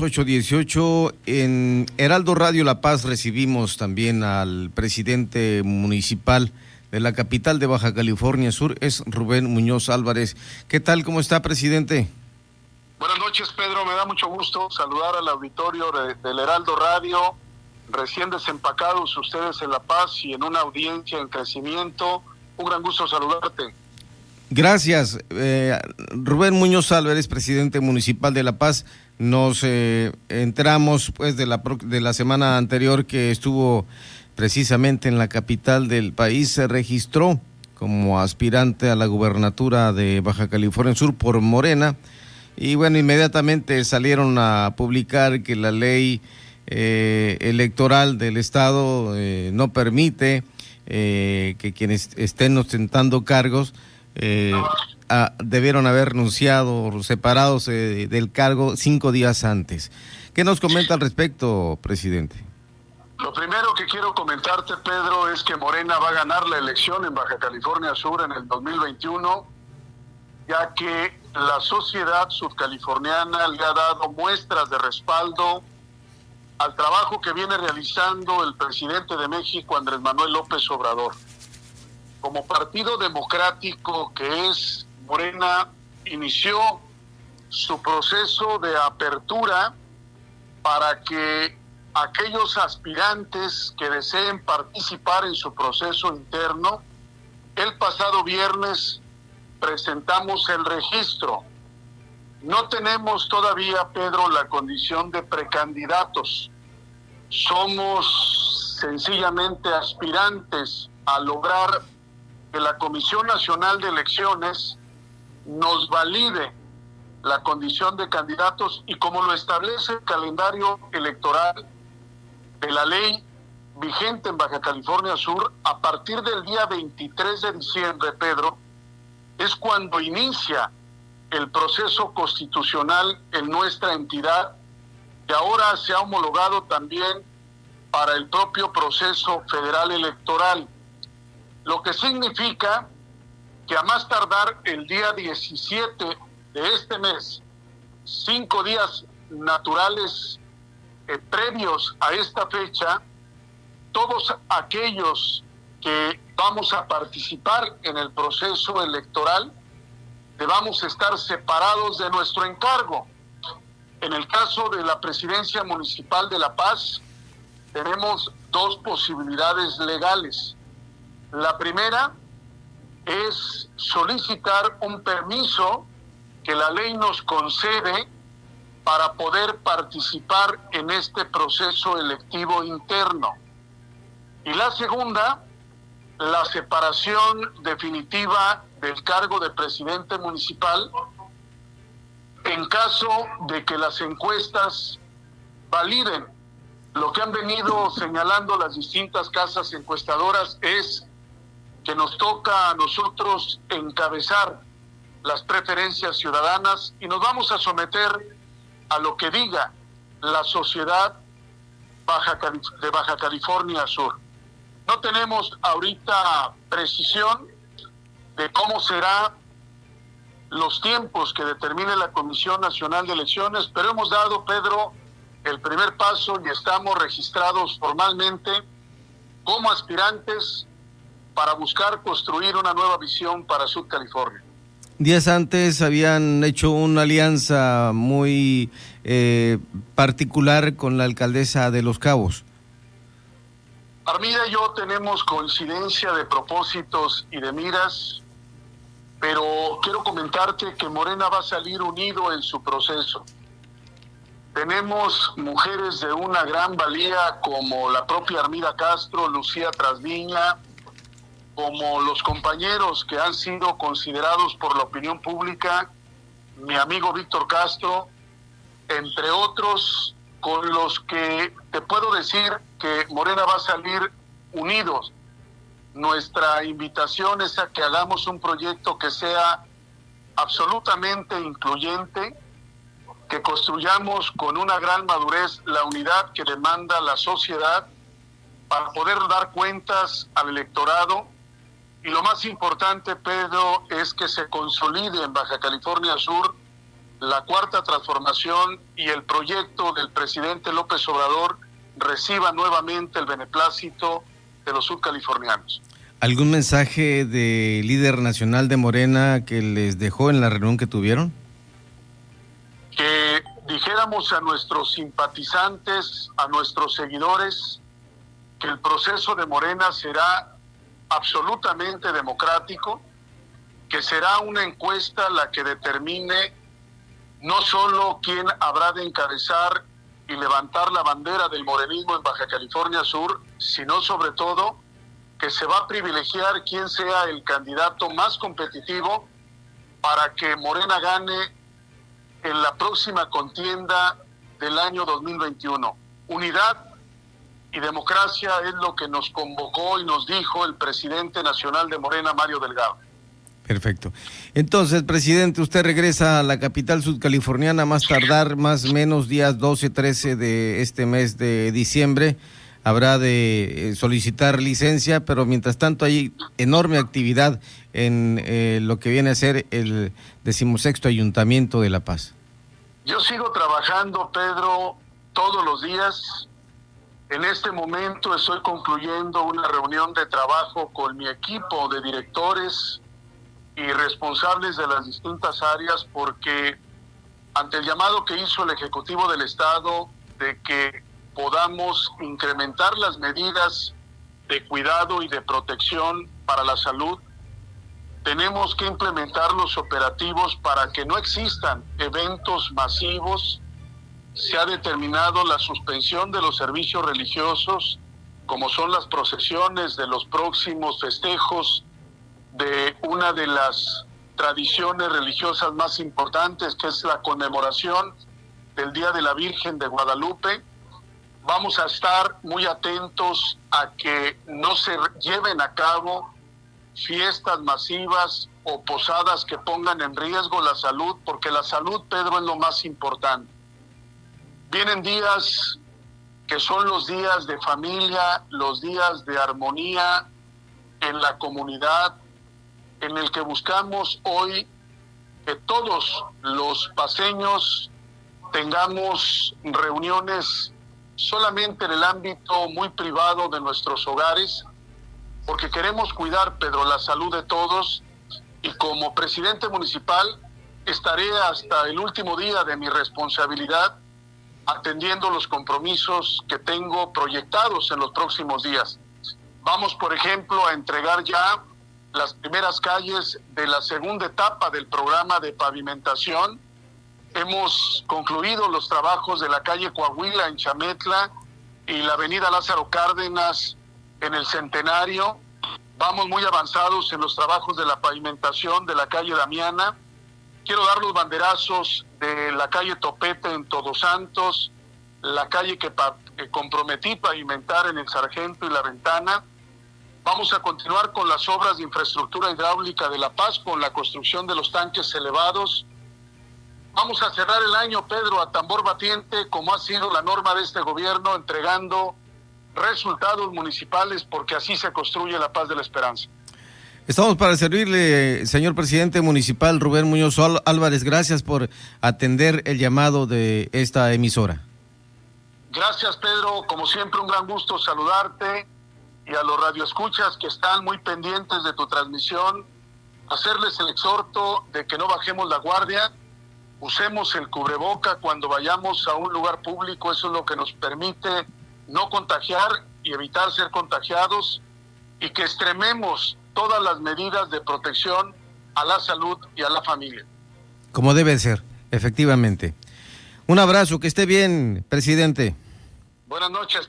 818 en Heraldo Radio La Paz recibimos también al presidente municipal de la capital de Baja California Sur, es Rubén Muñoz Álvarez. ¿Qué tal? ¿Cómo está, presidente? Buenas noches, Pedro. Me da mucho gusto saludar al auditorio del Heraldo Radio, recién desempacados ustedes en La Paz y en una audiencia en crecimiento. Un gran gusto saludarte. Gracias. Eh, Rubén Muñoz Álvarez, presidente municipal de La Paz. Nos eh, enteramos pues de la, de la semana anterior que estuvo precisamente en la capital del país, se registró como aspirante a la gubernatura de Baja California Sur por Morena y bueno, inmediatamente salieron a publicar que la ley eh, electoral del Estado eh, no permite que quienes estén ostentando cargos debieron haber renunciado, separados del cargo cinco días antes. ¿Qué nos comenta al respecto, presidente? Lo primero que quiero comentarte, Pedro, es que Morena va a ganar la elección en Baja California Sur en el 2021, ya que la sociedad sudcaliforniana le ha dado muestras de respaldo al trabajo que viene realizando el presidente de México, Andrés Manuel López Obrador. Como partido democrático que es Morena inició su proceso de apertura para que aquellos aspirantes que deseen participar en su proceso interno, el pasado viernes presentamos el registro. No tenemos todavía, Pedro, la condición de precandidatos. Somos sencillamente aspirantes a lograr que la Comisión Nacional de Elecciones nos valide la condición de candidatos y como lo establece el calendario electoral de la ley vigente en Baja California Sur, a partir del día 23 de diciembre, Pedro, es cuando inicia el proceso constitucional en nuestra entidad, que ahora se ha homologado también para el propio proceso federal electoral, lo que significa que a más tardar el día 17 de este mes, cinco días naturales eh, previos a esta fecha, todos aquellos que vamos a participar en el proceso electoral debamos estar separados de nuestro encargo. En el caso de la presidencia municipal de La Paz, tenemos dos posibilidades legales. La primera es solicitar un permiso que la ley nos concede para poder participar en este proceso electivo interno. Y la segunda, la separación definitiva del cargo de presidente municipal en caso de que las encuestas validen. Lo que han venido señalando las distintas casas encuestadoras es que nos toca a nosotros encabezar las preferencias ciudadanas y nos vamos a someter a lo que diga la sociedad Baja, de Baja California Sur. No tenemos ahorita precisión de cómo será los tiempos que determine la Comisión Nacional de Elecciones, pero hemos dado, Pedro, el primer paso y estamos registrados formalmente como aspirantes para buscar construir una nueva visión para Sud California. Días antes habían hecho una alianza muy eh, particular con la alcaldesa de Los Cabos. Armida y yo tenemos coincidencia de propósitos y de miras, pero quiero comentarte que Morena va a salir unido en su proceso. Tenemos mujeres de una gran valía como la propia Armida Castro, Lucía Trasviña, como los compañeros que han sido considerados por la opinión pública, mi amigo Víctor Castro, entre otros con los que te puedo decir que Morena va a salir unidos. Nuestra invitación es a que hagamos un proyecto que sea absolutamente incluyente, que construyamos con una gran madurez la unidad que demanda la sociedad para poder dar cuentas al electorado y lo más importante, Pedro, es que se consolide en Baja California Sur la cuarta transformación y el proyecto del presidente López Obrador reciba nuevamente el beneplácito de los subcalifornianos. ¿Algún mensaje de líder nacional de Morena que les dejó en la reunión que tuvieron? Que dijéramos a nuestros simpatizantes, a nuestros seguidores, que el proceso de Morena será absolutamente democrático, que será una encuesta la que determine no solo quién habrá de encabezar y levantar la bandera del morenismo en Baja California Sur, sino sobre todo que se va a privilegiar quién sea el candidato más competitivo para que Morena gane en la próxima contienda del año 2021. Unidad y democracia es lo que nos convocó y nos dijo el presidente nacional de Morena, Mario Delgado. Perfecto. Entonces, presidente, usted regresa a la capital sudcaliforniana más tardar, más o menos días 12, 13 de este mes de diciembre. Habrá de eh, solicitar licencia, pero mientras tanto hay enorme actividad en eh, lo que viene a ser el decimosexto Ayuntamiento de La Paz. Yo sigo trabajando, Pedro, todos los días. En este momento estoy concluyendo una reunión de trabajo con mi equipo de directores, y responsables de las distintas áreas porque ante el llamado que hizo el Ejecutivo del Estado de que podamos incrementar las medidas de cuidado y de protección para la salud, tenemos que implementar los operativos para que no existan eventos masivos. Se ha determinado la suspensión de los servicios religiosos, como son las procesiones de los próximos festejos de una de las tradiciones religiosas más importantes, que es la conmemoración del Día de la Virgen de Guadalupe. Vamos a estar muy atentos a que no se lleven a cabo fiestas masivas o posadas que pongan en riesgo la salud, porque la salud, Pedro, es lo más importante. Vienen días que son los días de familia, los días de armonía en la comunidad, en el que buscamos hoy que todos los paseños tengamos reuniones solamente en el ámbito muy privado de nuestros hogares, porque queremos cuidar, Pedro, la salud de todos. Y como presidente municipal estaré hasta el último día de mi responsabilidad atendiendo los compromisos que tengo proyectados en los próximos días. Vamos, por ejemplo, a entregar ya las primeras calles de la segunda etapa del programa de pavimentación. Hemos concluido los trabajos de la calle Coahuila en Chametla y la avenida Lázaro Cárdenas en el Centenario. Vamos muy avanzados en los trabajos de la pavimentación de la calle Damiana. Quiero dar los banderazos de la calle Topete en Todos Santos, la calle que, que comprometí pavimentar en el Sargento y la Ventana Vamos a continuar con las obras de infraestructura hidráulica de La Paz, con la construcción de los tanques elevados. Vamos a cerrar el año, Pedro, a tambor batiente, como ha sido la norma de este gobierno, entregando resultados municipales, porque así se construye la paz de la esperanza. Estamos para servirle, señor presidente municipal Rubén Muñoz Álvarez. Gracias por atender el llamado de esta emisora. Gracias, Pedro. Como siempre, un gran gusto saludarte y a los radioescuchas que están muy pendientes de tu transmisión, hacerles el exhorto de que no bajemos la guardia, usemos el cubreboca cuando vayamos a un lugar público, eso es lo que nos permite no contagiar y evitar ser contagiados y que extrememos todas las medidas de protección a la salud y a la familia. Como debe ser, efectivamente. Un abrazo, que esté bien, presidente. Buenas noches.